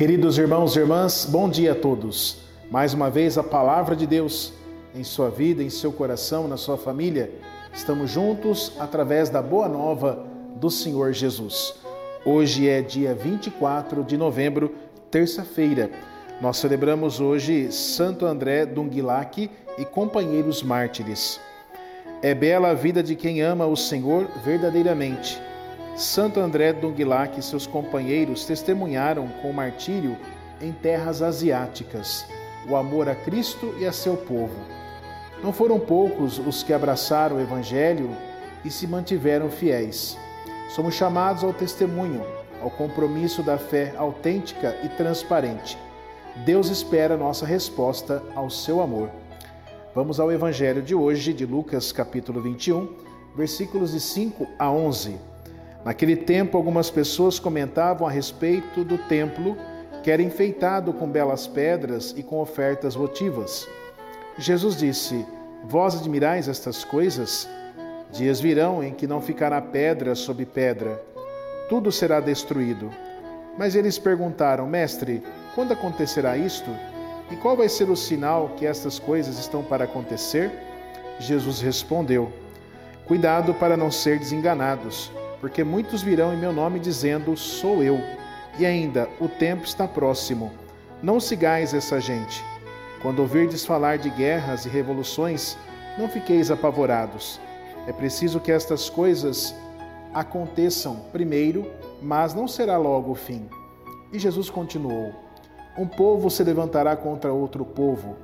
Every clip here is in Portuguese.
Queridos irmãos e irmãs, bom dia a todos. Mais uma vez a palavra de Deus em sua vida, em seu coração, na sua família. Estamos juntos através da boa nova do Senhor Jesus. Hoje é dia 24 de novembro, terça-feira. Nós celebramos hoje Santo André Dunguilac e companheiros mártires. É bela a vida de quem ama o Senhor verdadeiramente Santo André Donglac e seus companheiros testemunharam com martírio em terras asiáticas o amor a Cristo e a seu povo. Não foram poucos os que abraçaram o Evangelho e se mantiveram fiéis. Somos chamados ao testemunho, ao compromisso da fé autêntica e transparente. Deus espera nossa resposta ao seu amor. Vamos ao Evangelho de hoje, de Lucas, capítulo 21, versículos de 5 a 11. Naquele tempo, algumas pessoas comentavam a respeito do templo, que era enfeitado com belas pedras e com ofertas votivas. Jesus disse: Vós admirais estas coisas? Dias virão em que não ficará pedra sobre pedra, tudo será destruído. Mas eles perguntaram: Mestre, quando acontecerá isto? E qual vai ser o sinal que estas coisas estão para acontecer? Jesus respondeu: Cuidado para não ser desenganados porque muitos virão em meu nome dizendo: Sou eu. E ainda, o tempo está próximo. Não sigais essa gente. Quando ouvirdes falar de guerras e revoluções, não fiqueis apavorados. É preciso que estas coisas aconteçam primeiro, mas não será logo o fim. E Jesus continuou: Um povo se levantará contra outro povo,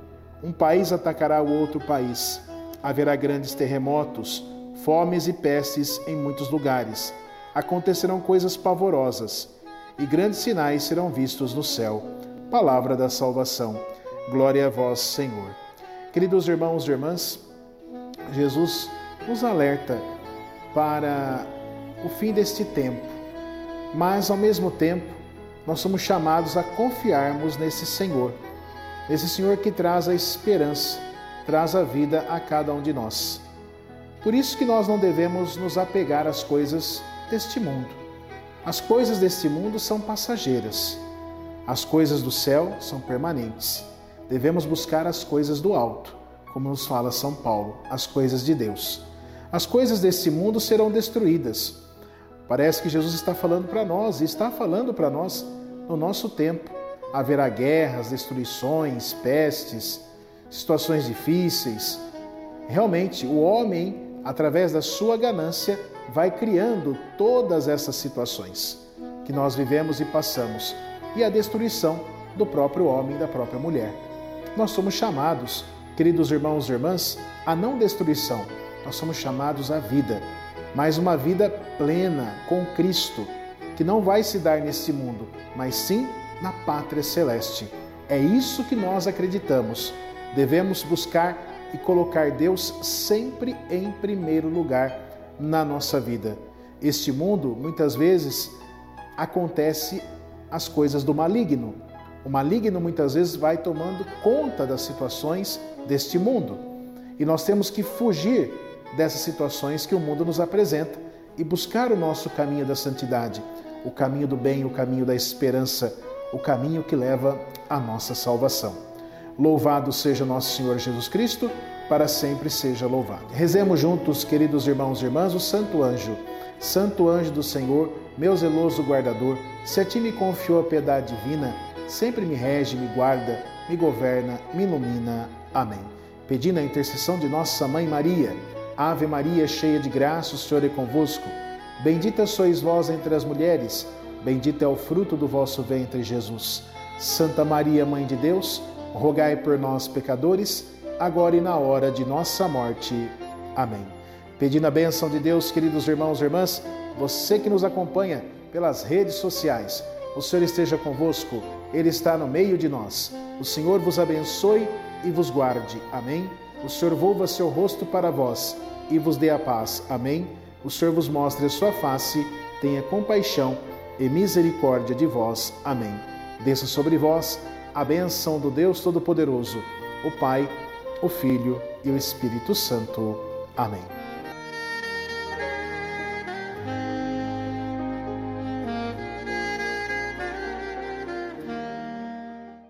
um país atacará o outro país. Haverá grandes terremotos fomes e pestes em muitos lugares. Acontecerão coisas pavorosas e grandes sinais serão vistos no céu. Palavra da salvação. Glória a vós, Senhor. Queridos irmãos e irmãs, Jesus nos alerta para o fim deste tempo, mas ao mesmo tempo nós somos chamados a confiarmos nesse Senhor, nesse Senhor que traz a esperança, traz a vida a cada um de nós. Por isso que nós não devemos nos apegar às coisas deste mundo. As coisas deste mundo são passageiras. As coisas do céu são permanentes. Devemos buscar as coisas do alto, como nos fala São Paulo, as coisas de Deus. As coisas deste mundo serão destruídas. Parece que Jesus está falando para nós e está falando para nós no nosso tempo. Haverá guerras, destruições, pestes, situações difíceis. Realmente, o homem através da sua ganância, vai criando todas essas situações que nós vivemos e passamos e a destruição do próprio homem e da própria mulher. Nós somos chamados, queridos irmãos e irmãs, a não destruição, nós somos chamados à vida, mas uma vida plena com Cristo, que não vai se dar neste mundo, mas sim na pátria celeste. É isso que nós acreditamos. Devemos buscar e colocar Deus sempre em primeiro lugar na nossa vida. Este mundo, muitas vezes, acontece as coisas do maligno. O maligno muitas vezes vai tomando conta das situações deste mundo. E nós temos que fugir dessas situações que o mundo nos apresenta e buscar o nosso caminho da santidade, o caminho do bem, o caminho da esperança, o caminho que leva à nossa salvação. Louvado seja nosso Senhor Jesus Cristo, para sempre seja louvado. Rezemos juntos, queridos irmãos e irmãs, o Santo Anjo. Santo Anjo do Senhor, meu zeloso guardador, se a ti me confiou a piedade divina, sempre me rege, me guarda, me governa, me ilumina. Amém. Pedindo a intercessão de nossa Mãe Maria, Ave Maria, cheia de graça, o Senhor é convosco. Bendita sois vós entre as mulheres, bendito é o fruto do vosso ventre, Jesus. Santa Maria, Mãe de Deus, rogai por nós, pecadores, agora e na hora de nossa morte. Amém. Pedindo a bênção de Deus, queridos irmãos e irmãs, você que nos acompanha pelas redes sociais, o Senhor esteja convosco, Ele está no meio de nós. O Senhor vos abençoe e vos guarde. Amém. O Senhor volva seu rosto para vós e vos dê a paz. Amém. O Senhor vos mostre a sua face, tenha compaixão e misericórdia de vós. Amém. Desça sobre vós a benção do Deus Todo-Poderoso, o Pai, o Filho e o Espírito Santo. Amém.